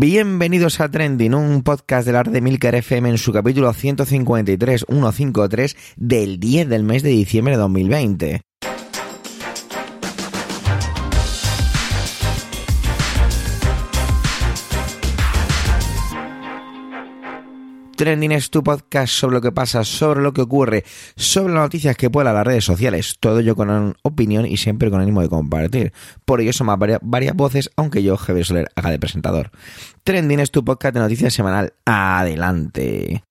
Bienvenidos a Trending, un podcast del arte de Milker FM en su capítulo 153, 153 del 10 del mes de diciembre de 2020. Trending es tu podcast sobre lo que pasa, sobre lo que ocurre, sobre las noticias que pueblan las redes sociales. Todo ello con opinión y siempre con ánimo de compartir. Por ello varias, varias voces, aunque yo, Javier Soler, haga de presentador. Trending es tu podcast de noticias semanal. Adelante.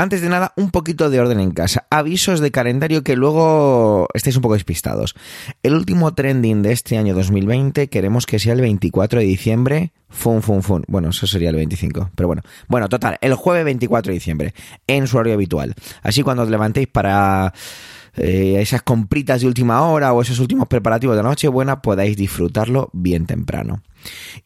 Antes de nada, un poquito de orden en casa. Avisos de calendario que luego estéis un poco despistados. El último trending de este año 2020 queremos que sea el 24 de diciembre. Fun, fun, fun. Bueno, eso sería el 25. Pero bueno. Bueno, total, el jueves 24 de diciembre. En su horario habitual. Así cuando os levantéis para... Eh, esas compritas de última hora o esos últimos preparativos de noche buena podáis disfrutarlo bien temprano.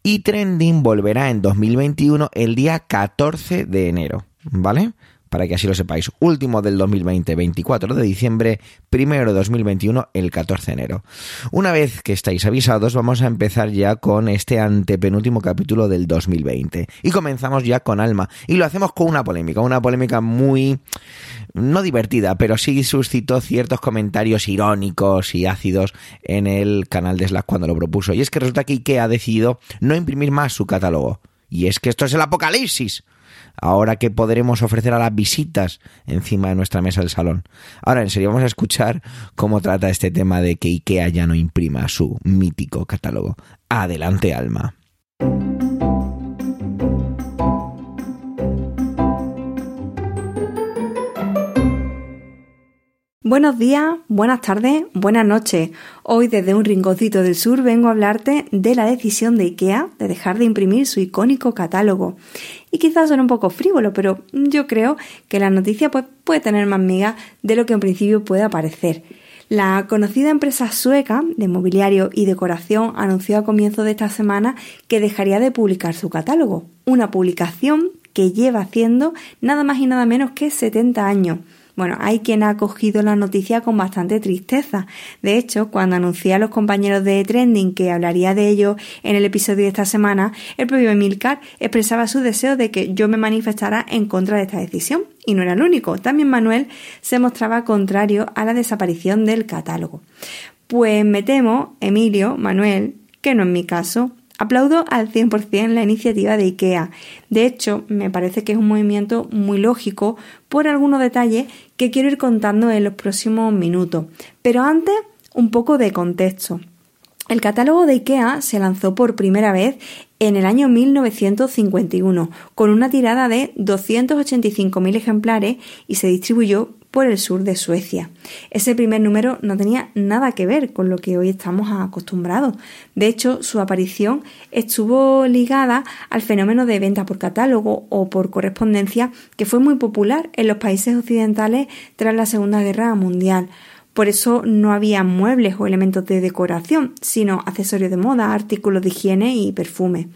Y Trending volverá en 2021 el día 14 de enero, ¿vale? Para que así lo sepáis. Último del 2020, 24 de diciembre, primero de 2021, el 14 de enero. Una vez que estáis avisados, vamos a empezar ya con este antepenúltimo capítulo del 2020. Y comenzamos ya con Alma. Y lo hacemos con una polémica, una polémica muy no divertida, pero sí suscitó ciertos comentarios irónicos y ácidos en el canal de Slack cuando lo propuso. Y es que resulta que IKEA ha decidido no imprimir más su catálogo. Y es que esto es el apocalipsis ahora que podremos ofrecer a las visitas encima de nuestra mesa del salón. Ahora, en serio, vamos a escuchar cómo trata este tema de que IKEA ya no imprima su mítico catálogo. Adelante, Alma. Buenos días, buenas tardes, buenas noches. Hoy desde un rinconcito del sur vengo a hablarte de la decisión de IKEA de dejar de imprimir su icónico catálogo. Y quizás suene un poco frívolo, pero yo creo que la noticia pues, puede tener más miga de lo que en principio puede parecer. La conocida empresa sueca de mobiliario y decoración anunció a comienzo de esta semana que dejaría de publicar su catálogo, una publicación que lleva haciendo nada más y nada menos que 70 años. Bueno, hay quien ha acogido la noticia con bastante tristeza. De hecho, cuando anuncié a los compañeros de Trending que hablaría de ello en el episodio de esta semana, el propio Emilcar expresaba su deseo de que yo me manifestara en contra de esta decisión. Y no era el único. También Manuel se mostraba contrario a la desaparición del catálogo. Pues me temo, Emilio, Manuel, que no es mi caso. Aplaudo al 100% la iniciativa de IKEA. De hecho, me parece que es un movimiento muy lógico por algunos detalles que quiero ir contando en los próximos minutos. Pero antes, un poco de contexto. El catálogo de IKEA se lanzó por primera vez en el año 1951, con una tirada de 285.000 ejemplares y se distribuyó por el sur de Suecia. Ese primer número no tenía nada que ver con lo que hoy estamos acostumbrados. De hecho, su aparición estuvo ligada al fenómeno de venta por catálogo o por correspondencia que fue muy popular en los países occidentales tras la Segunda Guerra Mundial. Por eso no había muebles o elementos de decoración, sino accesorios de moda, artículos de higiene y perfume.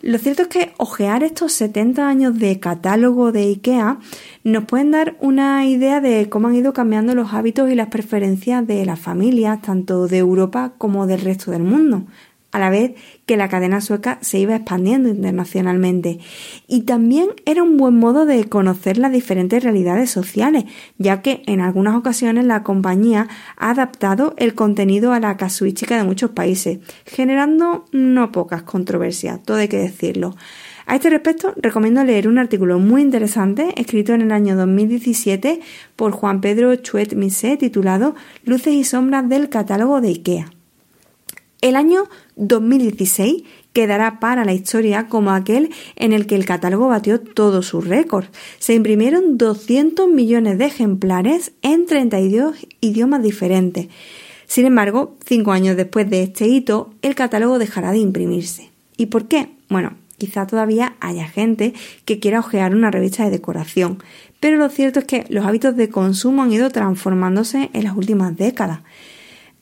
Lo cierto es que ojear estos 70 años de catálogo de IKEA nos pueden dar una idea de cómo han ido cambiando los hábitos y las preferencias de las familias, tanto de Europa como del resto del mundo a la vez que la cadena sueca se iba expandiendo internacionalmente. Y también era un buen modo de conocer las diferentes realidades sociales, ya que en algunas ocasiones la compañía ha adaptado el contenido a la casuística de muchos países, generando no pocas controversias, todo hay que decirlo. A este respecto, recomiendo leer un artículo muy interesante escrito en el año 2017 por Juan Pedro Chuet Misé titulado Luces y sombras del catálogo de IKEA. El año 2016 quedará para la historia como aquel en el que el catálogo batió todos sus récords. Se imprimieron 200 millones de ejemplares en 32 idiomas diferentes. Sin embargo, cinco años después de este hito, el catálogo dejará de imprimirse. ¿Y por qué? Bueno, quizá todavía haya gente que quiera ojear una revista de decoración, pero lo cierto es que los hábitos de consumo han ido transformándose en las últimas décadas.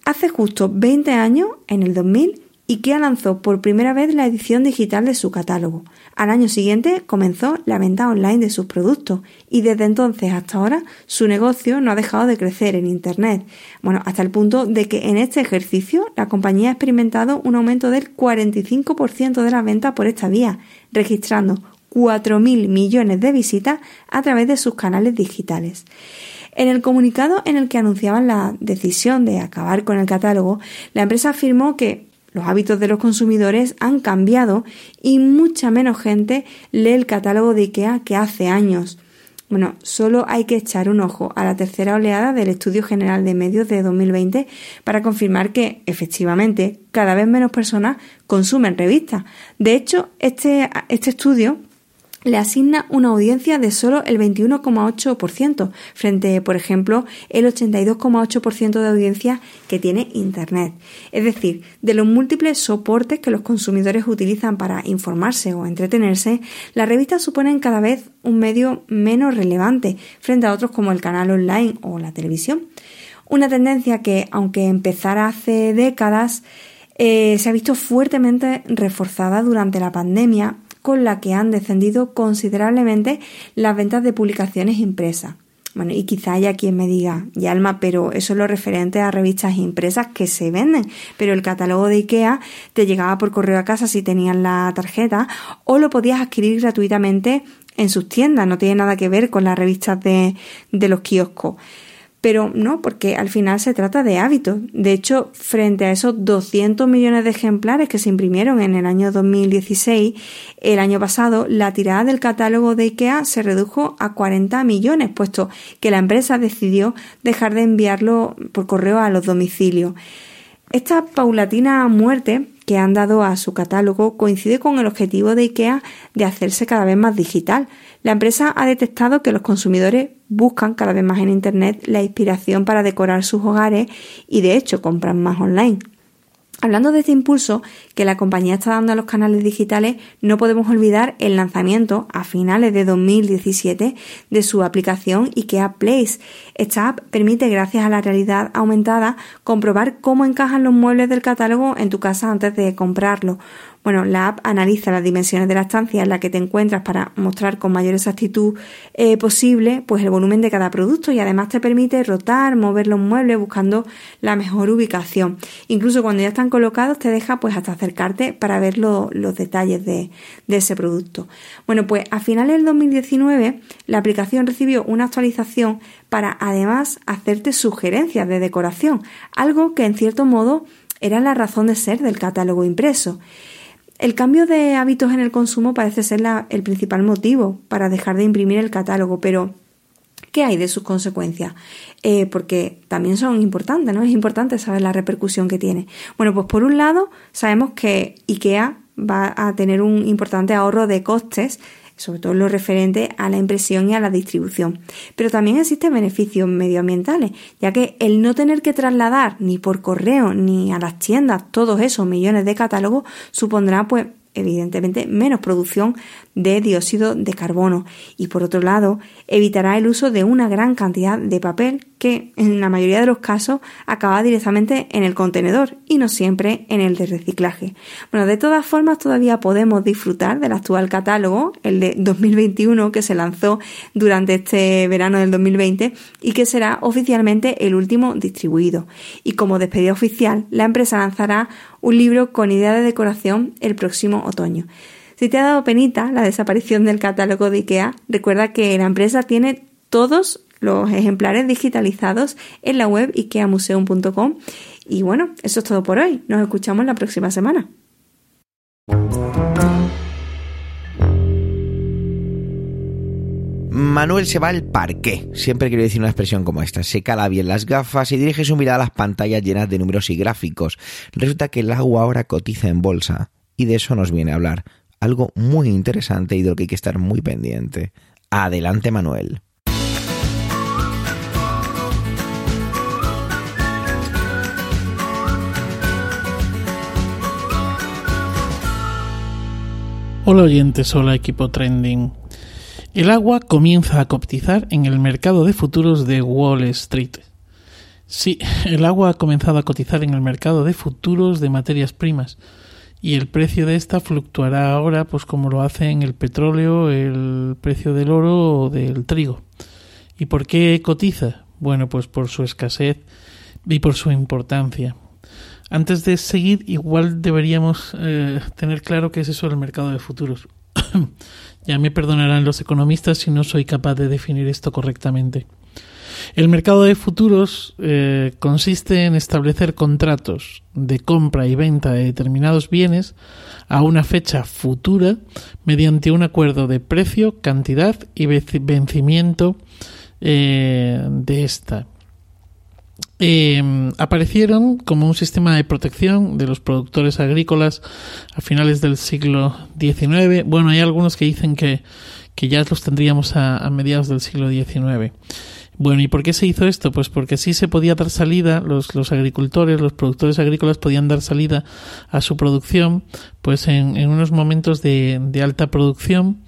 Hace justo 20 años, en el 2000, IKEA lanzó por primera vez la edición digital de su catálogo. Al año siguiente comenzó la venta online de sus productos y desde entonces hasta ahora su negocio no ha dejado de crecer en Internet. Bueno, hasta el punto de que en este ejercicio la compañía ha experimentado un aumento del 45% de las ventas por esta vía, registrando 4.000 millones de visitas a través de sus canales digitales. En el comunicado en el que anunciaban la decisión de acabar con el catálogo, la empresa afirmó que los hábitos de los consumidores han cambiado y mucha menos gente lee el catálogo de IKEA que hace años. Bueno, solo hay que echar un ojo a la tercera oleada del Estudio General de Medios de 2020 para confirmar que, efectivamente, cada vez menos personas consumen revistas. De hecho, este, este estudio le asigna una audiencia de solo el 21,8%, frente, por ejemplo, el 82,8% de audiencia que tiene Internet. Es decir, de los múltiples soportes que los consumidores utilizan para informarse o entretenerse, las revistas suponen cada vez un medio menos relevante frente a otros como el canal online o la televisión. Una tendencia que, aunque empezara hace décadas, eh, se ha visto fuertemente reforzada durante la pandemia con la que han descendido considerablemente las ventas de publicaciones impresas. Bueno, y quizá haya quien me diga, y Alma, pero eso es lo referente a revistas impresas que se venden, pero el catálogo de IKEA te llegaba por correo a casa si tenías la tarjeta o lo podías adquirir gratuitamente en sus tiendas, no tiene nada que ver con las revistas de, de los kioscos pero no, porque al final se trata de hábitos. De hecho, frente a esos 200 millones de ejemplares que se imprimieron en el año 2016, el año pasado la tirada del catálogo de IKEA se redujo a 40 millones, puesto que la empresa decidió dejar de enviarlo por correo a los domicilios. Esta paulatina muerte que han dado a su catálogo coincide con el objetivo de IKEA de hacerse cada vez más digital. La empresa ha detectado que los consumidores buscan cada vez más en Internet la inspiración para decorar sus hogares y de hecho compran más online. Hablando de este impulso que la compañía está dando a los canales digitales, no podemos olvidar el lanzamiento a finales de 2017 de su aplicación IKEA Place. Esta app permite, gracias a la realidad aumentada, comprobar cómo encajan los muebles del catálogo en tu casa antes de comprarlo. Bueno, la app analiza las dimensiones de la estancia en la que te encuentras para mostrar con mayor exactitud eh, posible pues el volumen de cada producto y además te permite rotar, mover los muebles buscando la mejor ubicación. Incluso cuando ya están colocados te deja pues hasta acercarte para ver los detalles de, ese producto. Bueno, pues a finales del 2019 la aplicación recibió una actualización para además hacerte sugerencias de decoración, algo que en cierto modo era la razón de ser del catálogo impreso. El cambio de hábitos en el consumo parece ser el principal motivo para dejar de imprimir el catálogo, pero ¿qué hay de sus consecuencias? Eh, porque también son importantes, ¿no? Es importante saber la repercusión que tiene. Bueno, pues por un lado sabemos que IKEA va a tener un importante ahorro de costes sobre todo lo referente a la impresión y a la distribución. Pero también existen beneficios medioambientales, ya que el no tener que trasladar ni por correo ni a las tiendas todos esos millones de catálogos supondrá pues evidentemente menos producción de dióxido de carbono y por otro lado evitará el uso de una gran cantidad de papel que en la mayoría de los casos acaba directamente en el contenedor y no siempre en el de reciclaje. Bueno, de todas formas todavía podemos disfrutar del actual catálogo, el de 2021 que se lanzó durante este verano del 2020 y que será oficialmente el último distribuido. Y como despedida oficial, la empresa lanzará un libro con idea de decoración el próximo otoño. Si te ha dado penita la desaparición del catálogo de IKEA, recuerda que la empresa tiene todos los ejemplares digitalizados en la web ikeamuseum.com. Y bueno, eso es todo por hoy. Nos escuchamos la próxima semana. Manuel se va al parque. Siempre quiero decir una expresión como esta. Se cala bien las gafas y dirige su mirada a las pantallas llenas de números y gráficos. Resulta que el agua ahora cotiza en bolsa. Y de eso nos viene a hablar. Algo muy interesante y de lo que hay que estar muy pendiente. Adelante, Manuel. Hola oyentes, hola equipo trending. El agua comienza a cotizar en el mercado de futuros de Wall Street. Sí, el agua ha comenzado a cotizar en el mercado de futuros de materias primas y el precio de esta fluctuará ahora pues como lo hace en el petróleo, el precio del oro o del trigo. ¿Y por qué cotiza? Bueno, pues por su escasez y por su importancia. Antes de seguir, igual deberíamos eh, tener claro qué es eso del mercado de futuros. ya me perdonarán los economistas si no soy capaz de definir esto correctamente. El mercado de futuros eh, consiste en establecer contratos de compra y venta de determinados bienes a una fecha futura mediante un acuerdo de precio, cantidad y vencimiento eh, de esta. Em, aparecieron como un sistema de protección de los productores agrícolas a finales del siglo XIX. Bueno, hay algunos que dicen que, ya los tendríamos a, a mediados del siglo XIX. Bueno, ¿y por qué se hizo esto? Pues porque sí se podía dar salida, los, los agricultores, los productores agrícolas podían dar salida a su producción, pues en, en unos momentos de, de alta producción,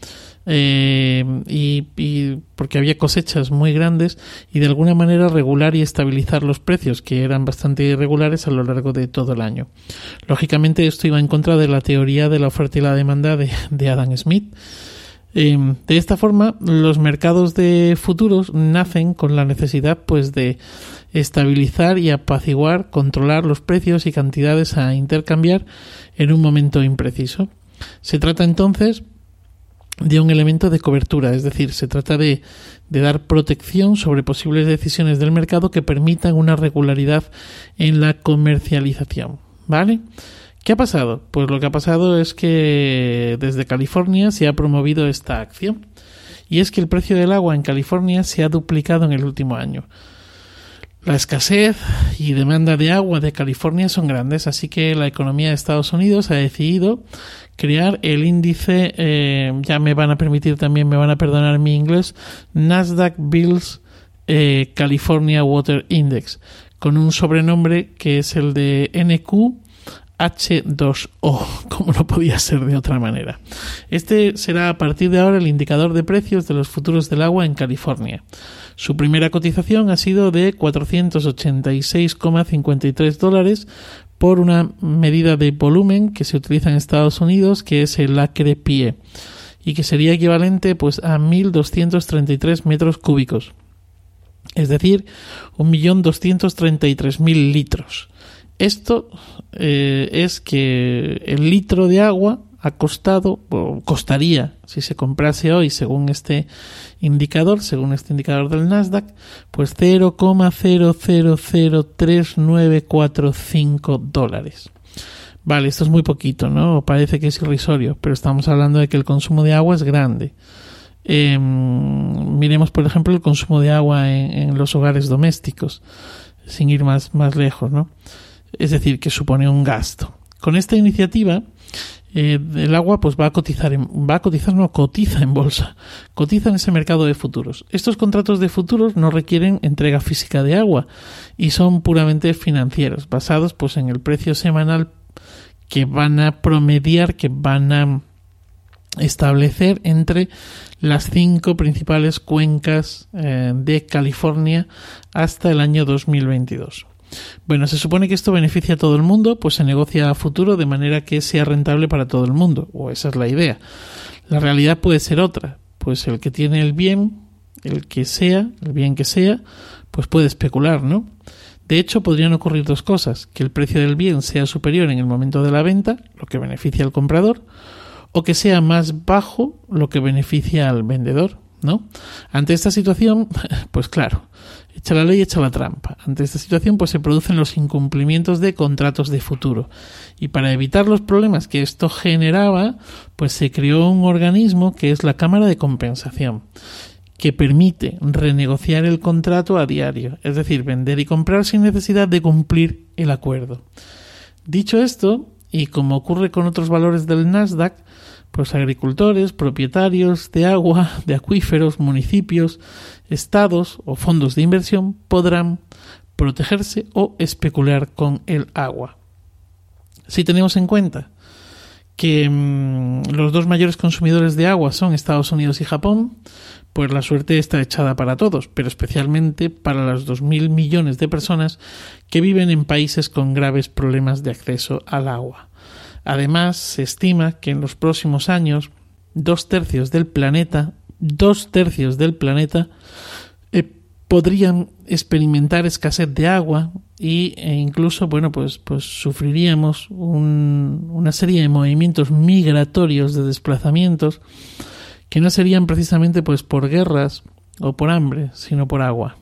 eh, y, porque había cosechas muy grandes y de alguna manera regular y estabilizar los precios que eran bastante irregulares a lo largo de todo el año. Lógicamente esto iba en contra de la teoría de la oferta y la demanda de, de Adam Smith Em, de esta forma, los mercados de futuros nacen con la necesidad pues de estabilizar y apaciguar, controlar los precios y cantidades a intercambiar en un momento impreciso. Se trata entonces de un elemento de cobertura, es decir, se trata de, de, dar protección sobre posibles decisiones del mercado que permitan una regularidad en la comercialización. ¿Vale? ¿Qué ha pasado? Pues lo que ha pasado es que desde California se ha promovido esta acción. Y es que el precio del agua en California se ha duplicado en el último año. La escasez y demanda de agua de California son grandes, así que la economía de Estados Unidos ha decidido crear el índice, eh, ya me van a permitir también, me van a perdonar mi inglés, Nasdaq Bills eh, California Water Index, con un sobrenombre que es el de NQ H2O, como no podía ser de otra manera. Este será a partir de ahora el indicador de precios de los futuros del agua en California. Su primera cotización ha sido de 486,53 dólares por una medida de volumen que se utiliza en Estados Unidos, que es el acre pie, y que sería equivalente pues a 1.233 metros cúbicos, es decir, 1.233.000 litros. Esto eh, es que el litro de agua ha costado, o costaría, si se comprase hoy, según este indicador, según este indicador del Nasdaq, pues 0,003945 dólares. Vale, esto es muy poquito, ¿no? Parece que es irrisorio, pero estamos hablando de que el consumo de agua es grande. Em, miremos, por ejemplo, el consumo de agua en, en, los hogares domésticos, sin ir más, más lejos, ¿no? Es decir, que supone un gasto. Con esta iniciativa, eh, el agua pues va a cotizar, en, va a cotizar, no cotiza en bolsa, cotiza en ese mercado de futuros. Estos contratos de futuros no requieren entrega física de agua y son puramente financieros, basados pues en el precio semanal que van a promediar, que van a establecer entre las cinco principales cuencas eh, de California hasta el año 2022. Bueno, se supone que esto beneficia a todo el mundo, pues se negocia a futuro de manera que sea rentable para todo el mundo, o esa es la idea. La realidad puede ser otra, pues el que tiene el bien, el que sea, el bien que sea, pues puede especular, ¿no? De hecho, podrían ocurrir dos cosas, que el precio del bien sea superior en el momento de la venta, lo que beneficia al comprador, o que sea más bajo, lo que beneficia al vendedor, ¿no? Ante esta situación, pues claro, echa la ley, echa la trampa. Ante esta situación, pues se producen los incumplimientos de contratos de futuro. Y para evitar los problemas que esto generaba, pues se creó un organismo que es la Cámara de Compensación que permite renegociar el contrato a diario, es decir, vender y comprar sin necesidad de cumplir el acuerdo. Dicho esto, y como ocurre con otros valores del Nasdaq, pues agricultores, propietarios de agua, de acuíferos, municipios, estados o fondos de inversión podrán protegerse o especular con el agua. Si tenemos en cuenta que mmm, los dos mayores consumidores de agua son Estados Unidos y Japón, pues la suerte está echada para todos, pero especialmente para los 2.000 millones de personas que viven en países con graves problemas de acceso al agua. Además, se estima que en los próximos años dos tercios del planeta, dos tercios del planeta eh, podrían experimentar escasez de agua y, e incluso, bueno, pues, pues sufriríamos una serie de movimientos migratorios de desplazamientos que no serían precisamente pues por guerras o por hambre, sino por agua.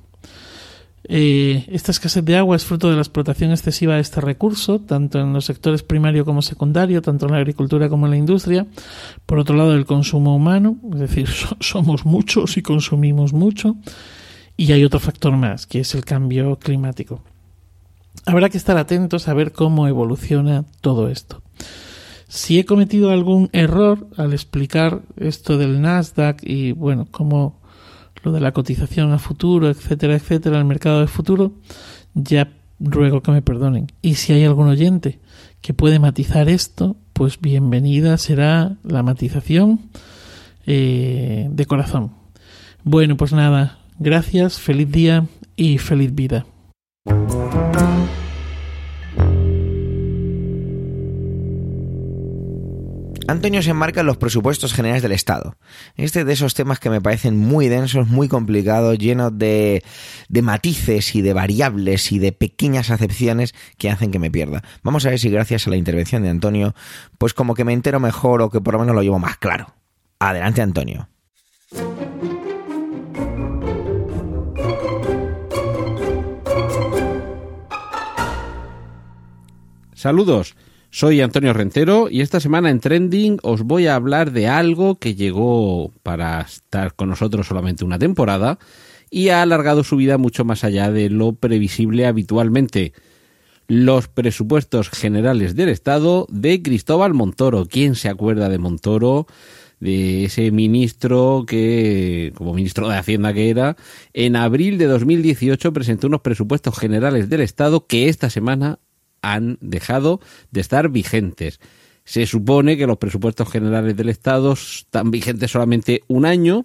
Eh, esta escasez de agua es fruto de la explotación excesiva de este recurso, tanto en los sectores primario como secundario, tanto en la agricultura como en la industria. Por otro lado, el consumo humano, es decir, somos muchos y consumimos mucho. Y hay otro factor más, que es el cambio climático. Habrá que estar atentos a ver cómo evoluciona todo esto. Si he cometido algún error al explicar esto del Nasdaq y bueno, cómo de la cotización a futuro, etcétera, etcétera, el mercado de futuro, ya ruego que me perdonen. Y si hay algún oyente que puede matizar esto, pues bienvenida será la matización eh, de corazón. Bueno, pues nada, gracias, feliz día y feliz vida. Antonio se enmarca en los presupuestos generales del Estado. Este de esos temas que me parecen muy densos, muy complicados, llenos de, de matices y de variables y de pequeñas acepciones que hacen que me pierda. Vamos a ver si gracias a la intervención de Antonio, pues como que me entero mejor o que por lo menos lo llevo más claro. Adelante, Antonio. Saludos. Soy Antonio Rentero y esta semana en Trending os voy a hablar de algo que llegó para estar con nosotros solamente una temporada y ha alargado su vida mucho más allá de lo previsible habitualmente. Los presupuestos generales del Estado de Cristóbal Montoro. ¿Quién se acuerda de Montoro? de ese ministro que, como ministro de Hacienda que era, en abril de 2018 presentó unos presupuestos generales del Estado que esta semana han dejado de estar vigentes. Se supone que los presupuestos generales del Estado están vigentes solamente un año.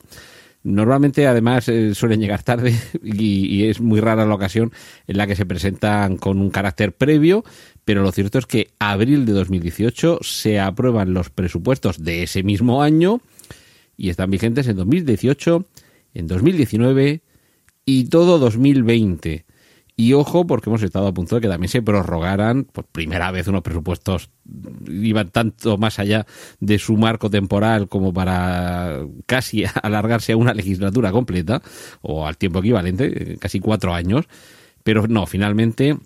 Normalmente, además, eh, suelen llegar tarde y, es muy rara la ocasión en la que se presentan con un carácter previo, pero lo cierto es que abril de 2018 se aprueban los presupuestos de ese mismo año y están vigentes en 2018, en 2019 y todo 2020. Y ojo, porque hemos estado a punto de que también se prorrogaran por primera vez unos presupuestos iban tanto más allá de su marco temporal como para casi alargarse a una legislatura completa o al tiempo equivalente, casi cuatro años. Pero no, finalmente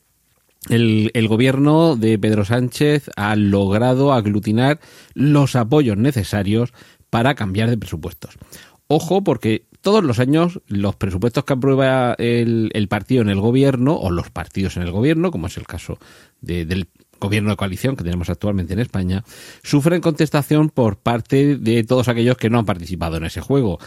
el, el, gobierno de Pedro Sánchez ha logrado aglutinar los apoyos necesarios para cambiar de presupuestos. Ojo, porque todos los años los presupuestos que aprueba el, partido en el gobierno, o los partidos en el gobierno, como es el caso del gobierno de coalición que tenemos actualmente en España, sufren contestación por parte de todos aquellos que no han participado en ese juego.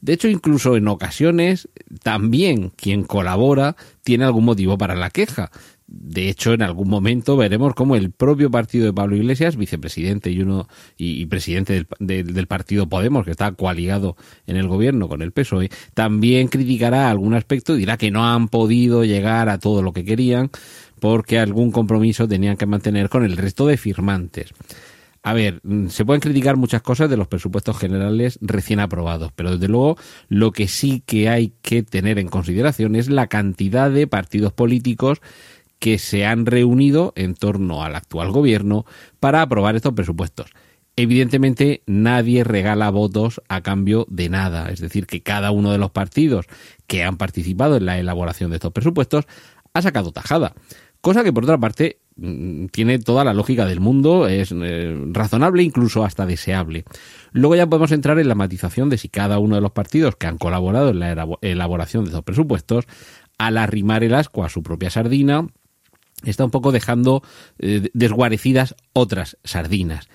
De hecho, incluso en ocasiones, también quien colabora tiene algún motivo para la queja. De hecho, en algún momento veremos cómo el propio partido de Pablo Iglesias, vicepresidente y uno y, presidente del, del, partido Podemos, que está coaligado en el gobierno con el PSOE, también criticará algún aspecto y dirá que no han podido llegar a todo lo que querían porque algún compromiso tenían que mantener con el resto de firmantes. A ver, mm, se pueden criticar muchas cosas de los presupuestos generales recién aprobados, pero desde luego lo que sí que hay que tener en consideración es la cantidad de partidos políticos que se han reunido en torno al actual gobierno para aprobar estos presupuestos. Evidentemente nadie regala votos a cambio de nada, es decir, que cada uno de los partidos que han participado en la elaboración de estos presupuestos ha sacado tajada, cosa que por otra parte tiene toda la lógica del mundo, es eh, razonable, incluso hasta deseable. Luego ya podemos entrar en la matización de si cada uno de los partidos que han colaborado en la elaboración de estos presupuestos, al arrimar el asco a su propia sardina, está un poco dejando eh, desguarecidas otras sardinas.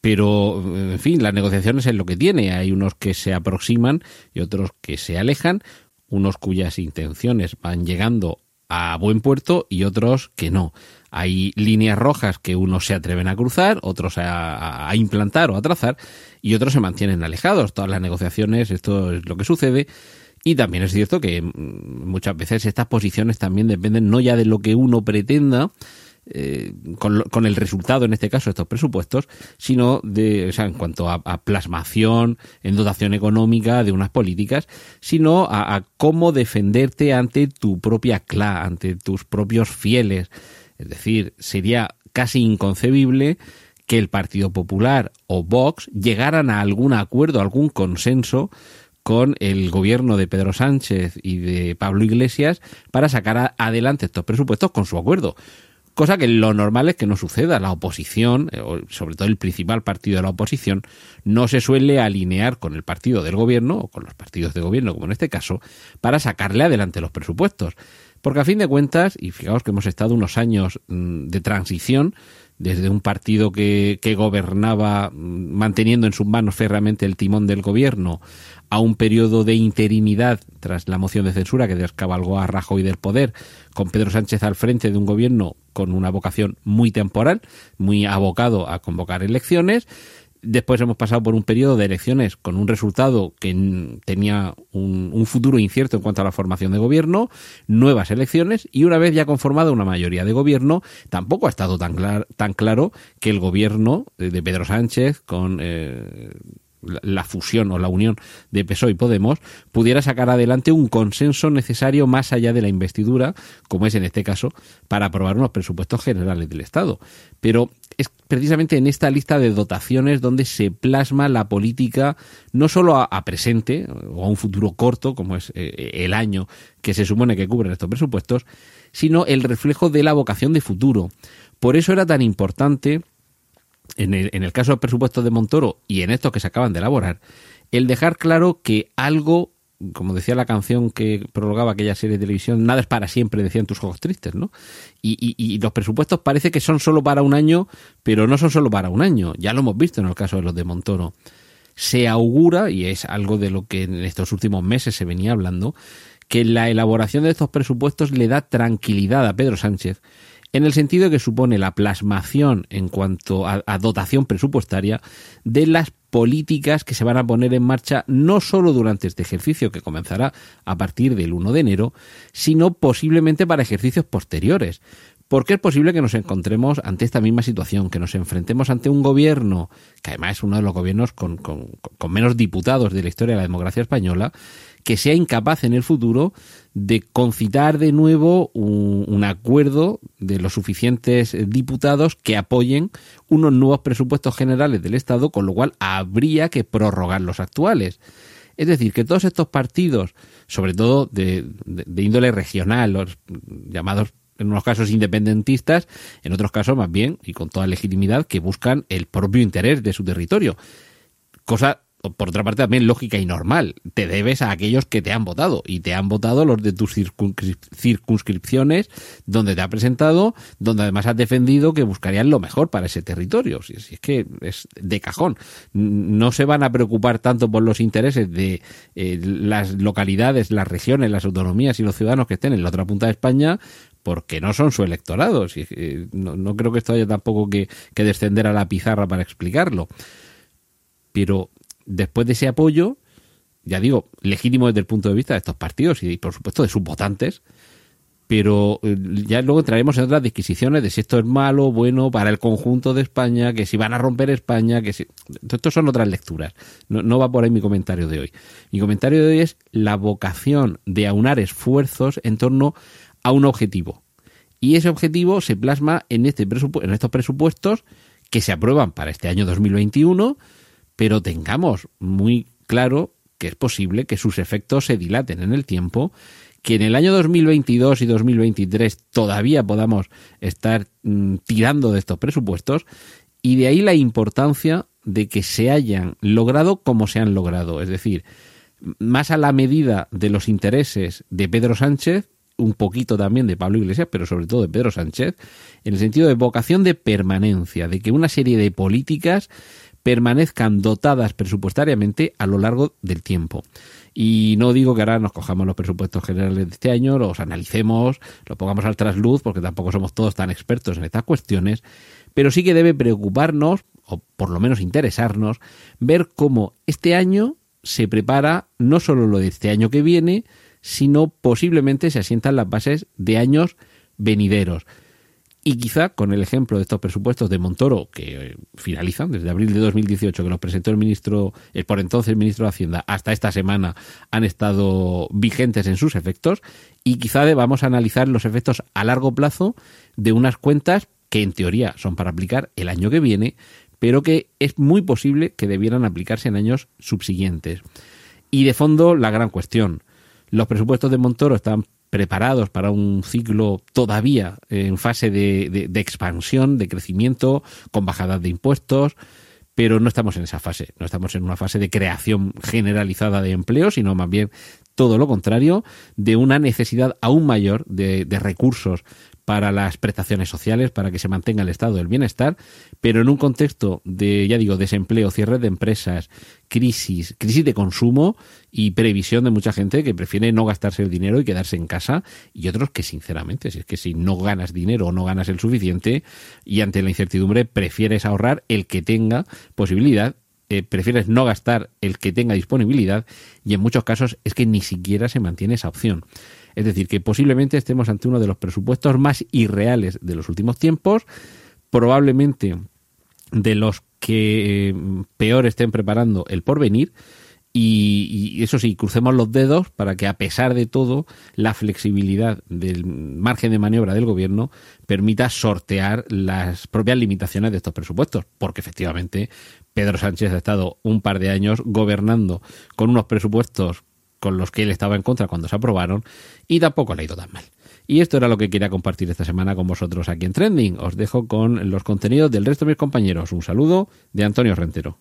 Pero, en fin, las negociaciones es lo que tiene. Hay unos que se aproximan y otros que se alejan, unos cuyas intenciones van llegando a buen puerto y otros que no. Hay líneas rojas que unos se atreven a cruzar, otros a, a, implantar o a trazar, y otros se mantienen alejados. Todas las negociaciones, esto es lo que sucede. Y también es cierto que mm, muchas veces estas posiciones también dependen no ya de lo que uno pretenda, eh, con, con, el resultado, en este caso, de estos presupuestos, sino de, o sea, en cuanto a, plasmación, en dotación económica de unas políticas, sino a, a, cómo defenderte ante tu propia CLA, ante tus propios fieles. Es decir, sería casi inconcebible que el Partido Popular o Vox llegaran a algún acuerdo, algún consenso con el gobierno de Pedro Sánchez y de Pablo Iglesias para sacar adelante estos presupuestos con su acuerdo cosa que lo normal es que no suceda. La oposición, eh, sobre todo el principal partido de la oposición, no se suele alinear con el partido del gobierno o con los partidos de gobierno, como en este caso, para sacarle adelante los presupuestos. Porque a fin de cuentas, y fijaos que hemos estado unos años mm, de transición, desde un partido que, que, gobernaba mm, manteniendo en sus manos férreamente el timón del gobierno a un periodo de interinidad tras la moción de censura que descabalgó a Rajoy del poder, con Pedro Sánchez al frente de un gobierno con una vocación muy temporal, muy abocado a convocar elecciones. Después hemos pasado por un periodo de elecciones con un resultado que tenía un, futuro incierto en cuanto a la formación de gobierno, nuevas elecciones y una vez ya conformada una mayoría de gobierno, tampoco ha estado tan claro que el gobierno de Pedro Sánchez con eh, la fusión o la unión de PSOE y Podemos pudiera sacar adelante un consenso necesario más allá de la investidura, como es en este caso, para aprobar unos presupuestos generales del Estado. Pero es precisamente en esta lista de dotaciones donde se plasma la política no solo a, presente o a un futuro corto, como es eh, el año que se supone que cubren estos presupuestos, sino el reflejo de la vocación de futuro. Por eso era tan importante en el, en el caso del presupuesto de Montoro y en estos que se acaban de elaborar, el dejar claro que algo, como decía la canción que prologaba aquella serie de televisión, nada es para siempre, decían tus ojos tristes, ¿no? Y, y, y, los presupuestos parece que son solo para un año, pero no son solo para un año. Ya lo hemos visto en el caso de los de Montoro. Se augura, y es algo de lo que en estos últimos meses se venía hablando, que la elaboración de estos presupuestos le da tranquilidad a Pedro Sánchez en el sentido que supone la plasmación en cuanto a, dotación presupuestaria de las políticas que se van a poner en marcha no solo durante este ejercicio que comenzará a partir del 1 de enero, sino posiblemente para ejercicios posteriores. Porque es posible que nos encontremos ante esta misma situación, que nos enfrentemos ante un gobierno, que además es uno de los gobiernos con, con, con menos diputados de la historia de la democracia española, que sea incapaz en el futuro de concitar de nuevo un, acuerdo de los suficientes diputados que apoyen unos nuevos presupuestos generales del Estado, con lo cual habría que prorrogar los actuales. Es decir, que todos estos partidos, sobre todo de, de, de índole regional, los llamados en unos casos independentistas, en otros casos más bien, y con toda legitimidad, que buscan el propio interés de su territorio. Cosa por otra parte también lógica y normal. Te debes a aquellos que te han votado y te han votado los de tus circunscripciones donde te ha presentado, donde además has defendido que buscarían lo mejor para ese territorio. Si, es que es de cajón. No se van a preocupar tanto por los intereses de eh, las localidades, las regiones, las autonomías y los ciudadanos que estén en la otra punta de España porque no son su electorado. Si, eh, no, no, creo que esto haya tampoco que, que descender a la pizarra para explicarlo. Pero después de ese apoyo, ya digo, legítimo desde el punto de vista de estos partidos y por supuesto de sus votantes, pero eh, ya luego entraremos en otras disquisiciones de si esto es malo, bueno, para el conjunto de España, que si van a romper España, que si... Estos son otras lecturas. No, no, va por ahí mi comentario de hoy. Mi comentario de hoy es la vocación de aunar esfuerzos en torno a un objetivo. Y ese objetivo se plasma en, este en estos presupuestos que se aprueban para este año 2021 pero tengamos muy claro que es posible que sus efectos se dilaten en el tiempo, que en el año 2022 y 2023 todavía podamos estar mm, tirando de estos presupuestos y de ahí la importancia de que se hayan logrado como se han logrado, es decir, más a la medida de los intereses de Pedro Sánchez, un poquito también de Pablo Iglesias, pero sobre todo de Pedro Sánchez, en el sentido de vocación de permanencia, de que una serie de políticas permanezcan dotadas presupuestariamente a lo largo del tiempo. Y no digo que ahora nos cojamos los presupuestos generales de este año, los analicemos, los pongamos al trasluz, porque tampoco somos todos tan expertos en estas cuestiones, pero sí que debe preocuparnos, o por lo menos interesarnos, ver cómo este año se prepara no solo lo de este año que viene, sino posiblemente se asientan las bases de años venideros. Y quizá con el ejemplo de estos presupuestos de Montoro, que eh, finalizan desde abril de 2018, que los presentó el ministro, el por entonces ministro de Hacienda, hasta esta semana han estado vigentes en sus efectos, y quizá debamos analizar los efectos a largo plazo de unas cuentas que en teoría son para aplicar el año que viene, pero que es muy posible que debieran aplicarse en años subsiguientes. Y de fondo, la gran cuestión. Los presupuestos de Montoro están preparados para un ciclo todavía en fase de, expansión, de crecimiento, con bajadas de impuestos, pero no estamos en esa fase, no estamos en una fase de creación generalizada de empleo, sino más bien todo lo contrario, de una necesidad aún mayor de, recursos para las prestaciones sociales, para que se mantenga el estado del bienestar, pero en un contexto de, ya digo, desempleo, cierre de empresas, crisis, crisis de consumo y previsión de mucha gente que prefiere no gastarse el dinero y quedarse en casa, y otros que sinceramente, si es que si no ganas dinero o no ganas el suficiente y ante la incertidumbre prefieres ahorrar el que tenga posibilidad eh, prefieres no gastar el que tenga disponibilidad y en muchos casos es que ni siquiera se mantiene esa opción. Es decir, que posiblemente estemos ante uno de los presupuestos más irreales de los últimos tiempos, probablemente de los que eh, peor estén preparando el porvenir. Y, y, eso sí, crucemos los dedos para que a pesar de todo la flexibilidad del margen de maniobra del gobierno permita sortear las propias limitaciones de estos presupuestos, porque efectivamente Pedro Sánchez ha estado un par de años gobernando con unos presupuestos con los que él estaba en contra cuando se aprobaron y tampoco le ha ido tan mal. Y esto era lo que quería compartir esta semana con vosotros aquí en Trending. Os dejo con los contenidos del resto de mis compañeros. Un saludo de Antonio Rentero.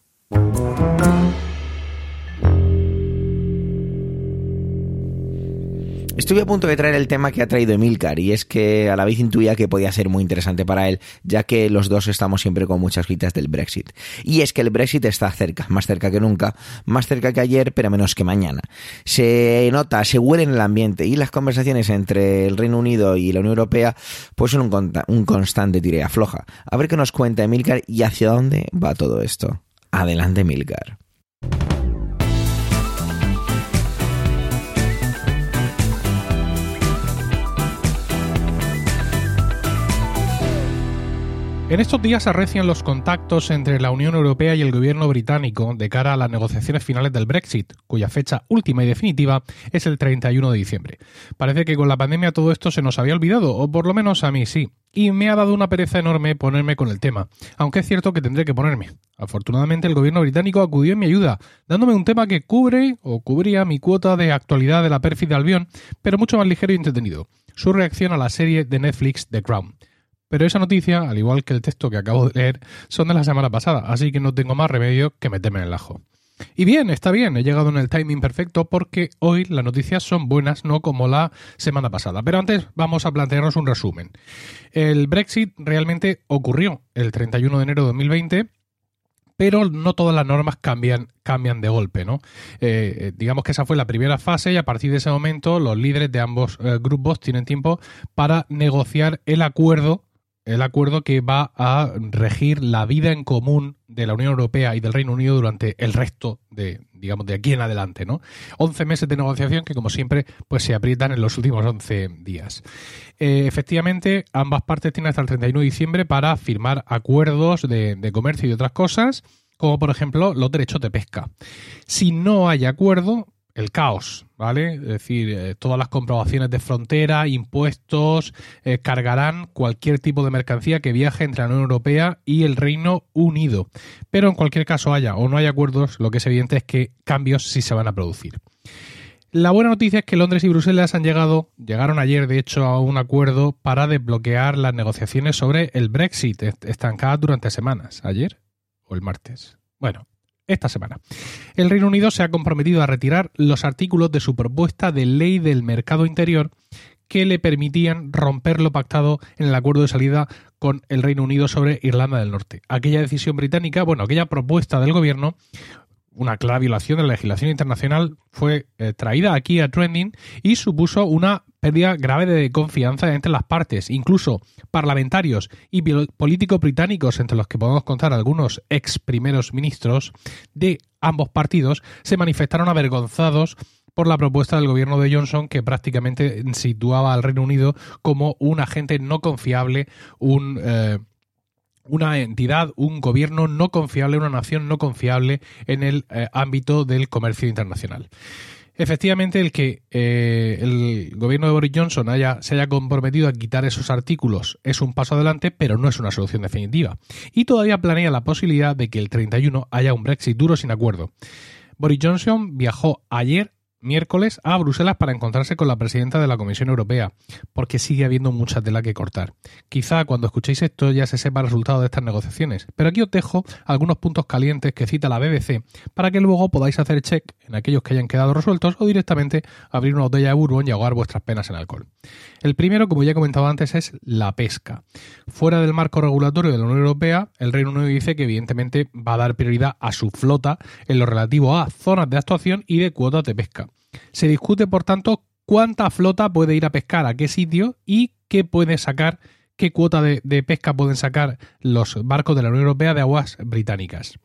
Estuve a punto de traer el tema que ha traído Emilcar y es que a la vez intuía que podía ser muy interesante para él, ya que los dos estamos siempre con muchas gritas del Brexit. Y es que el Brexit está cerca, más cerca que nunca, más cerca que ayer, pero menos que mañana. Se nota, se huele en el ambiente y las conversaciones entre el Reino Unido y la Unión Europea pues son un, constante tire afloja. A ver qué nos cuenta Emilcar y hacia dónde va todo esto. Adelante, Emilcar. En estos días arrecian los contactos entre la Unión Europea y el gobierno británico de cara a las negociaciones finales del Brexit, cuya fecha última y definitiva es el 31 de diciembre. Parece que con la pandemia todo esto se nos había olvidado, o por lo menos a mí sí, y me ha dado una pereza enorme ponerme con el tema, aunque es cierto que tendré que ponerme. Afortunadamente el gobierno británico acudió en mi ayuda, dándome un tema que cubre o cubría mi cuota de actualidad de la pérfida Albión, pero mucho más ligero y entretenido, su reacción a la serie de Netflix The Crown. Pero esa noticia, al igual que el texto que acabo de leer, son de la semana pasada, así que no tengo más remedio que meterme en el ajo. Y bien, está bien, he llegado en el timing perfecto porque hoy las noticias son buenas, no como la semana pasada. Pero antes vamos a plantearnos un resumen. El Brexit realmente ocurrió el 31 de enero de 2020 pero no todas las normas cambian, cambian de golpe, ¿no? Eh, eh, digamos que esa fue la primera fase y a partir de ese momento los líderes de ambos eh, grupos tienen tiempo para negociar el acuerdo el acuerdo que va a regir la vida en común de la Unión Europea y del Reino Unido durante el resto de, digamos, de aquí en adelante, ¿no? 11 meses de negociación que, como siempre, pues se aprietan en los últimos 11 días. Eh, efectivamente, ambas partes tienen hasta el 31 de diciembre para firmar acuerdos de, de comercio y otras cosas, como por ejemplo los derechos de pesca. Si no hay acuerdo, el caos, ¿vale? Es decir, eh, todas las comprobaciones de frontera, impuestos, eh, cargarán cualquier tipo de mercancía que viaje entre la Unión Europea y el Reino Unido. Pero en cualquier caso haya o no haya acuerdos, lo que es evidente es que cambios sí se van a producir. La buena noticia es que Londres y Bruselas han llegado, llegaron ayer de hecho a un acuerdo para desbloquear las negociaciones sobre el Brexit, estancadas durante semanas. ¿Ayer o el martes? Bueno, esta semana. El Reino Unido se ha comprometido a retirar los artículos de su propuesta de ley del mercado interior que le permitían romper lo pactado en el acuerdo de salida con el Reino Unido sobre Irlanda del Norte. Aquella decisión británica, bueno, aquella propuesta del gobierno una clara violación de la legislación internacional fue eh, traída aquí a Trending y supuso una pérdida grave de confianza entre las partes. Incluso parlamentarios y políticos británicos, entre los que podemos contar algunos ex primeros ministros de ambos partidos, se manifestaron avergonzados por la propuesta del gobierno de Johnson que prácticamente situaba al Reino Unido como un agente no confiable, un... Eh, una entidad, un gobierno no confiable, una nación no confiable en el eh, ámbito del comercio internacional. Efectivamente, el que eh, el gobierno de Boris Johnson haya, se haya comprometido a quitar esos artículos es un paso adelante, pero no es una solución definitiva. Y todavía planea la posibilidad de que el 31 haya un Brexit duro sin acuerdo. Boris Johnson viajó ayer miércoles a Bruselas para encontrarse con la presidenta de la Comisión Europea, porque sigue habiendo mucha tela que cortar. Quizá cuando escuchéis esto ya se sepa el resultado de estas negociaciones, pero aquí os dejo algunos puntos calientes que cita la BBC para que luego podáis hacer check en aquellos que hayan quedado resueltos o directamente abrir una botella de bourbon y ahogar vuestras penas en alcohol. El primero, como ya he comentado antes, es la pesca. Fuera del marco regulatorio de la Unión Europea, el Reino Unido dice que evidentemente va a dar prioridad a su flota en lo relativo a zonas de actuación y de cuotas de pesca. Se discute, por tanto, cuánta flota puede ir a pescar a qué sitio y qué puede sacar, qué cuota de, pesca pueden sacar los barcos de la Unión Europea de aguas británicas.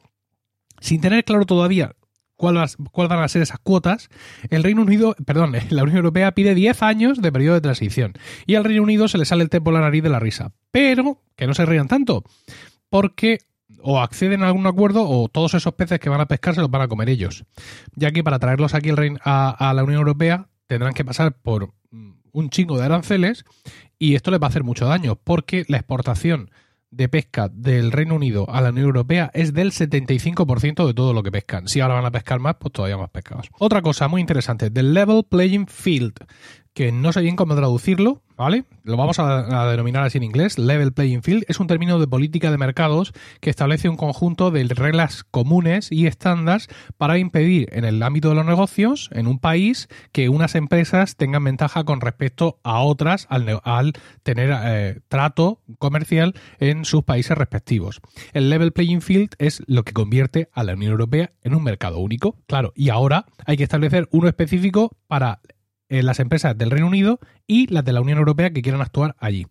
Sin tener claro todavía cuáles van a ser esas cuotas, el Reino Unido, perdón, la Unión Europea pide 10 años de periodo de transición y al Reino Unido se le sale el tempo la nariz de la risa. Pero que no se rían tanto, porque o acceden a algún acuerdo o todos esos peces que van a pescar se los van a comer ellos. Ya que para traerlos aquí a, a la Unión Europea tendrán que pasar por un chingo de aranceles y esto les va a hacer mucho daño porque la exportación de pesca del Reino Unido a la Unión Europea es del 75% de todo lo que pescan. Si ahora van a pescar más, pues todavía más pescados. Otra cosa muy interesante, del level playing field, que no sé bien cómo traducirlo, ¿vale? Lo vamos a, denominar así en inglés, level playing field, es un término de política de mercados que establece un conjunto de reglas comunes y estándares para impedir en el ámbito de los negocios en un país que unas empresas tengan ventaja con respecto a otras al, tener eh, trato comercial en sus países respectivos. El level playing field es lo que convierte a la Unión Europea en un mercado único, claro, y ahora hay que establecer uno específico para eh, las empresas del Reino Unido y las de la Unión Europea que quieran actuar allí.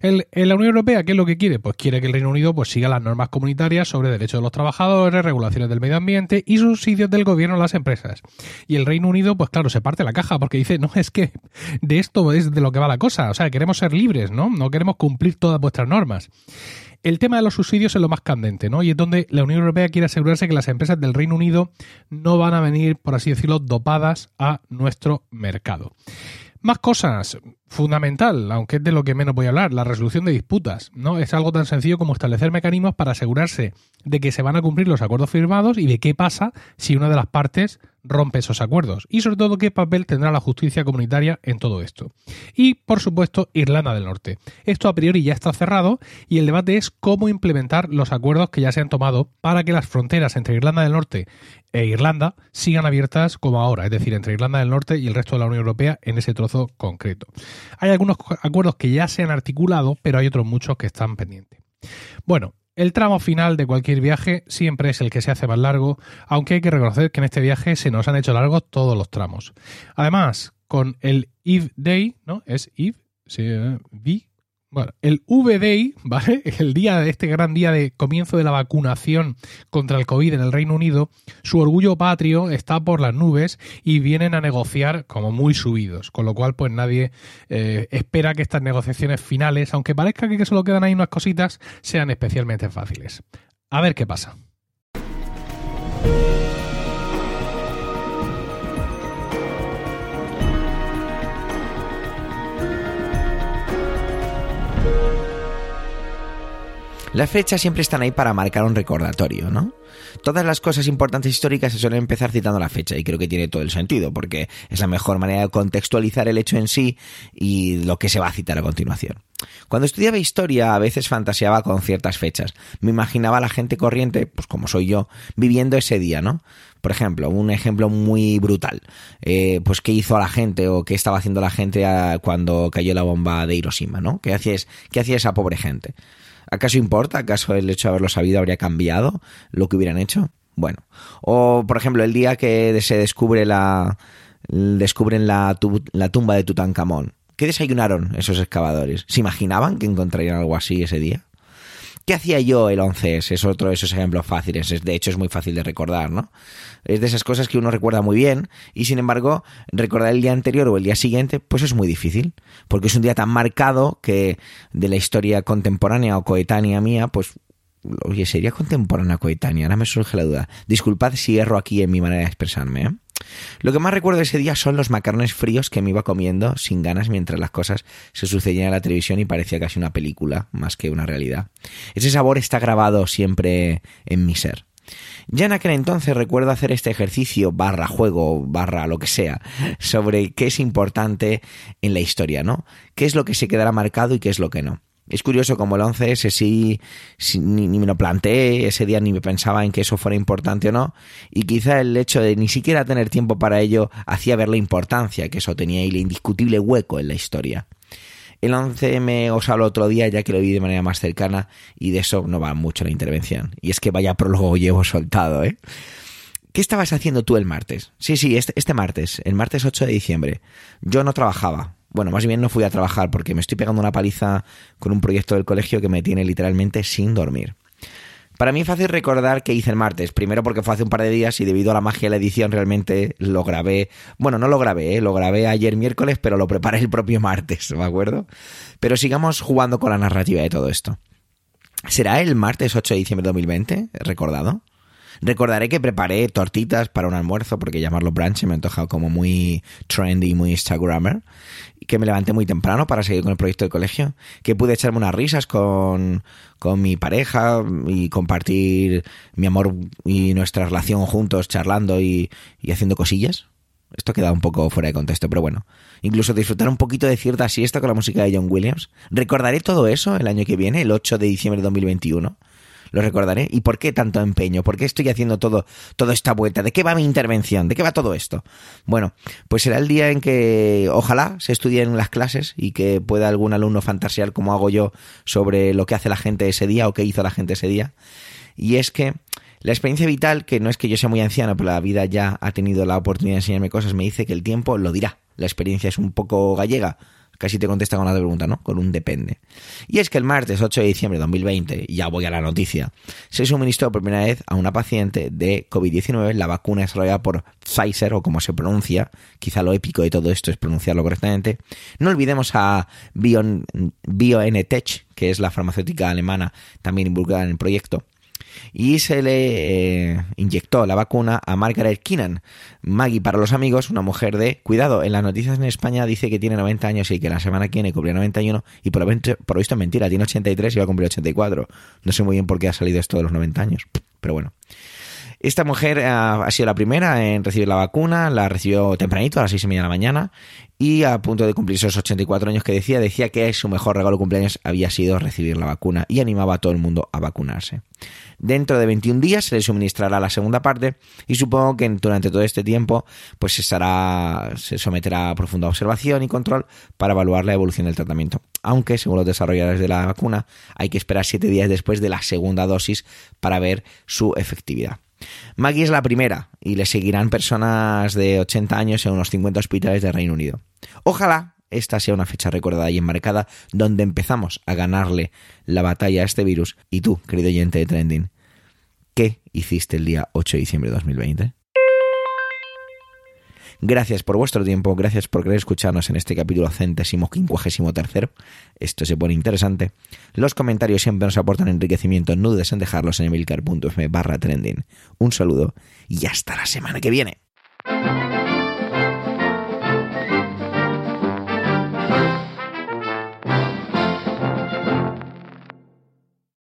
El, la Unión Europea, ¿qué es lo que quiere? Pues quiere que el Reino Unido pues, siga las normas comunitarias sobre derechos de los trabajadores, regulaciones del medio ambiente y subsidios del gobierno a las empresas. Y el Reino Unido, pues claro, se parte la caja porque dice, no, es que de esto es de lo que va la cosa. O sea, queremos ser libres, ¿no? No queremos cumplir todas vuestras normas. El tema de los subsidios es lo más candente, ¿no? Y es donde la Unión Europea quiere asegurarse que las empresas del Reino Unido no van a venir, por así decirlo, dopadas a nuestro mercado. Más cosas, fundamental, aunque es de lo que menos voy a hablar, la resolución de disputas, ¿no? Es algo tan sencillo como establecer mecanismos para asegurarse de que se van a cumplir los acuerdos firmados y de qué pasa si una de las partes rompe esos acuerdos y sobre todo qué papel tendrá la justicia comunitaria en todo esto. Y por supuesto Irlanda del Norte. Esto a priori ya está cerrado y el debate es cómo implementar los acuerdos que ya se han tomado para que las fronteras entre Irlanda del Norte e Irlanda sigan abiertas como ahora, es decir, entre Irlanda del Norte y el resto de la Unión Europea en ese trozo concreto. Hay algunos acuerdos que ya se han articulado, pero hay otros muchos que están pendientes. Bueno, el tramo final de cualquier viaje siempre es el que se hace más largo, aunque hay que reconocer que en este viaje se nos han hecho largos todos los tramos. Además, con el Eve Day, ¿no? Es Eve, sí, eh, bueno, el V-Day, ¿vale? El día de este gran día de comienzo de la vacunación contra el COVID en el Reino Unido, su orgullo patrio está por las nubes y vienen a negociar como muy subidos, con lo cual pues nadie eh, espera que estas negociaciones finales, aunque parezca que solo quedan ahí unas cositas, sean especialmente fáciles. A ver qué pasa. Las fechas siempre están ahí para marcar un recordatorio, ¿no? Todas las cosas importantes históricas se suelen empezar citando la fecha y creo que tiene todo el sentido porque es la mejor manera de contextualizar el hecho en sí y lo que se va a citar a continuación. Cuando estudiaba historia a veces fantaseaba con ciertas fechas. Me imaginaba a la gente corriente, pues como soy yo, viviendo ese día, ¿no? Por ejemplo, un ejemplo muy brutal. Eh, pues qué hizo la gente o qué estaba haciendo la gente cuando cayó la bomba de Hiroshima, ¿no? ¿Qué hacía, qué hacía esa pobre gente? ¿Acaso importa? ¿Acaso el hecho de haberlo sabido habría cambiado lo que hubieran hecho? Bueno. O, por ejemplo, el día que se descubre la, descubren la, la tumba de Tutankamón. ¿Qué desayunaron esos excavadores? ¿Se imaginaban que encontrarían algo así ese día? ¿Qué hacía yo el 11S? Es otro de esos ejemplos fáciles. De hecho, es muy fácil de recordar, ¿no? Es de esas cosas que uno recuerda muy bien y, sin embargo, recordar el día anterior o el día siguiente, pues es muy difícil. Porque es un día tan marcado que de la historia contemporánea o coetánea mía, pues Oye, sería contemporánea coetánea, ahora me surge la duda. Disculpad si erro aquí en mi manera de expresarme. ¿eh? Lo que más recuerdo de ese día son los macarrones fríos que me iba comiendo sin ganas mientras las cosas se sucedían en la televisión y parecía casi una película más que una realidad. Ese sabor está grabado siempre en mi ser. Ya en aquel entonces recuerdo hacer este ejercicio barra juego, barra lo que sea, sobre qué es importante en la historia, ¿no? ¿Qué es lo que se quedará marcado y qué es lo que no? Es curioso como el 11S sí, ni, me lo planteé, ese día ni me pensaba en que eso fuera importante o no, y quizá el hecho de ni siquiera tener tiempo para ello hacía ver la importancia que eso tenía y el indiscutible hueco en la historia. El 11M os hablo otro día ya que lo vi de manera más cercana y de eso no va mucho la intervención. Y es que vaya prólogo llevo soltado, ¿eh? ¿Qué estabas haciendo tú el martes? Sí, sí, este, este martes, el martes 8 de diciembre. Yo no trabajaba, bueno, más bien no fui a trabajar porque me estoy pegando una paliza con un proyecto del colegio que me tiene literalmente sin dormir. Para mí es fácil recordar que hice el martes, primero porque fue hace un par de días y debido a la magia de la edición realmente lo grabé, bueno, no lo grabé, ¿eh? lo grabé ayer miércoles, pero lo preparé el propio martes, ¿me acuerdo? Pero sigamos jugando con la narrativa de todo esto. ¿Será el martes 8 de diciembre de 2020? ¿Recordado? Recordaré que preparé tortitas para un almuerzo, porque llamarlo brunch me ha antojado como muy trendy, muy Instagrammer. Que me levanté muy temprano para seguir con el proyecto de colegio. Que pude echarme unas risas con, con mi pareja y compartir mi amor y nuestra relación juntos, charlando y, y haciendo cosillas. Esto queda un poco fuera de contexto, pero bueno. Incluso disfrutar un poquito de cierta siesta con la música de John Williams. Recordaré todo eso el año que viene, el 8 de diciembre de 2021 lo recordaré. ¿Y por qué tanto empeño? ¿Por qué estoy haciendo todo, toda esta vuelta? ¿De qué va mi intervención? ¿De qué va todo esto? Bueno, pues será el día en que ojalá se estudien las clases y que pueda algún alumno fantasear como hago yo sobre lo que hace la gente ese día o qué hizo la gente ese día. Y es que la experiencia vital, que no es que yo sea muy anciano, pero la vida ya ha tenido la oportunidad de enseñarme cosas, me dice que el tiempo lo dirá. La experiencia es un poco gallega, Casi te contesta con la pregunta, ¿no? Con un depende. Y es que el martes 8 de diciembre de 2020, ya voy a la noticia, se suministró por primera vez a una paciente de COVID-19 la vacuna desarrollada por Pfizer, o como se pronuncia, quizá lo épico de todo esto es pronunciarlo correctamente. No olvidemos a BioNTech, que es la farmacéutica alemana también involucrada en el proyecto, y se le eh, inyectó la vacuna a Margaret Keenan. Maggie para los amigos, una mujer de cuidado. En las noticias en España dice que tiene 90 años y que la semana que viene cumple 91 y por, por visto es mentira, tiene 83 y va a cumplir 84. No sé muy bien por qué ha salido esto de los 90 años, pero bueno. Esta mujer ha, sido la primera en recibir la vacuna, la recibió tempranito, a las seis y media de la mañana, y a punto de cumplir esos 84 años que decía, decía que su mejor regalo de cumpleaños había sido recibir la vacuna y animaba a todo el mundo a vacunarse. Dentro de 21 días se le suministrará la segunda parte y supongo que durante todo este tiempo pues estará, se someterá a profunda observación y control para evaluar la evolución del tratamiento. Aunque, según los desarrolladores de la vacuna, hay que esperar 7 días después de la segunda dosis para ver su efectividad. Maggie es la primera y le seguirán personas de 80 años en unos 50 hospitales del Reino Unido. Ojalá esta sea una fecha recordada y enmarcada donde empezamos a ganarle la batalla a este virus. Y tú, querido oyente de Trending, ¿qué hiciste el día 8 de diciembre de 2020? Gracias por vuestro tiempo, gracias por querer escucharnos en este capítulo centésimo quincuagésimo tercero. Esto se pone interesante. Los comentarios siempre nos aportan enriquecimiento, no dudes en dejarlos en emilcar.fm barra trending. Un saludo y hasta la semana que viene.